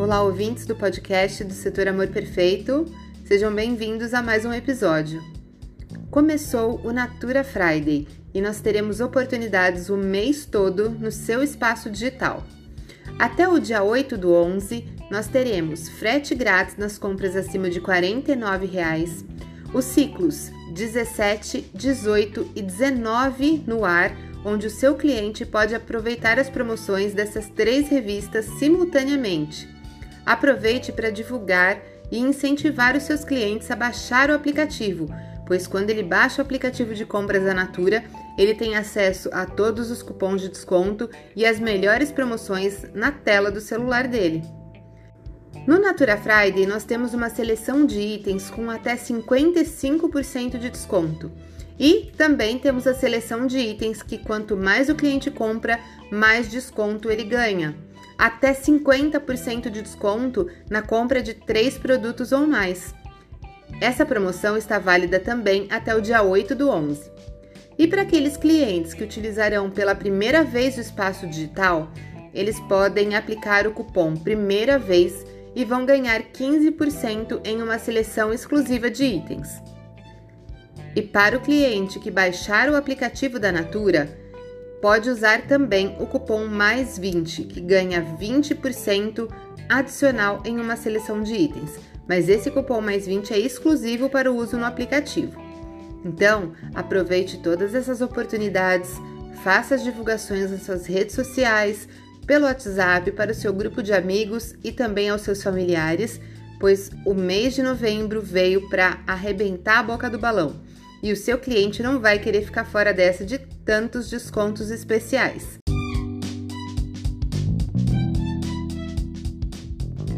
Olá, ouvintes do podcast do Setor Amor Perfeito. Sejam bem-vindos a mais um episódio. Começou o Natura Friday e nós teremos oportunidades o mês todo no seu espaço digital. Até o dia 8 do 11, nós teremos frete grátis nas compras acima de 49 reais, os ciclos 17, 18 e 19 no ar, onde o seu cliente pode aproveitar as promoções dessas três revistas simultaneamente Aproveite para divulgar e incentivar os seus clientes a baixar o aplicativo, pois quando ele baixa o aplicativo de compras da Natura, ele tem acesso a todos os cupons de desconto e as melhores promoções na tela do celular dele. No Natura Friday, nós temos uma seleção de itens com até 55% de desconto. E também temos a seleção de itens que quanto mais o cliente compra, mais desconto ele ganha até 50% de desconto na compra de três produtos ou mais. Essa promoção está válida também até o dia 8 do 11. E para aqueles clientes que utilizarão pela primeira vez o espaço digital, eles podem aplicar o cupom Primeira Vez e vão ganhar 15% em uma seleção exclusiva de itens. E para o cliente que baixar o aplicativo da Natura, pode usar também o cupom mais 20, que ganha 20% adicional em uma seleção de itens, mas esse cupom mais 20 é exclusivo para o uso no aplicativo. Então, aproveite todas essas oportunidades, faça as divulgações nas suas redes sociais, pelo WhatsApp para o seu grupo de amigos e também aos seus familiares, pois o mês de novembro veio para arrebentar a boca do balão e o seu cliente não vai querer ficar fora dessa de tantos descontos especiais.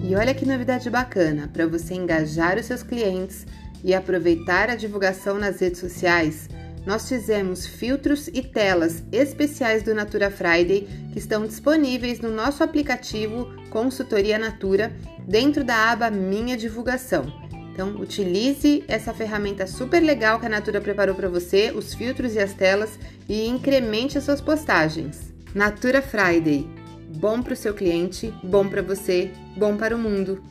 E olha que novidade bacana para você engajar os seus clientes e aproveitar a divulgação nas redes sociais. Nós fizemos filtros e telas especiais do Natura Friday que estão disponíveis no nosso aplicativo Consultoria Natura dentro da aba Minha Divulgação. Então, utilize essa ferramenta super legal que a Natura preparou para você, os filtros e as telas, e incremente as suas postagens. Natura Friday. Bom para o seu cliente, bom para você, bom para o mundo.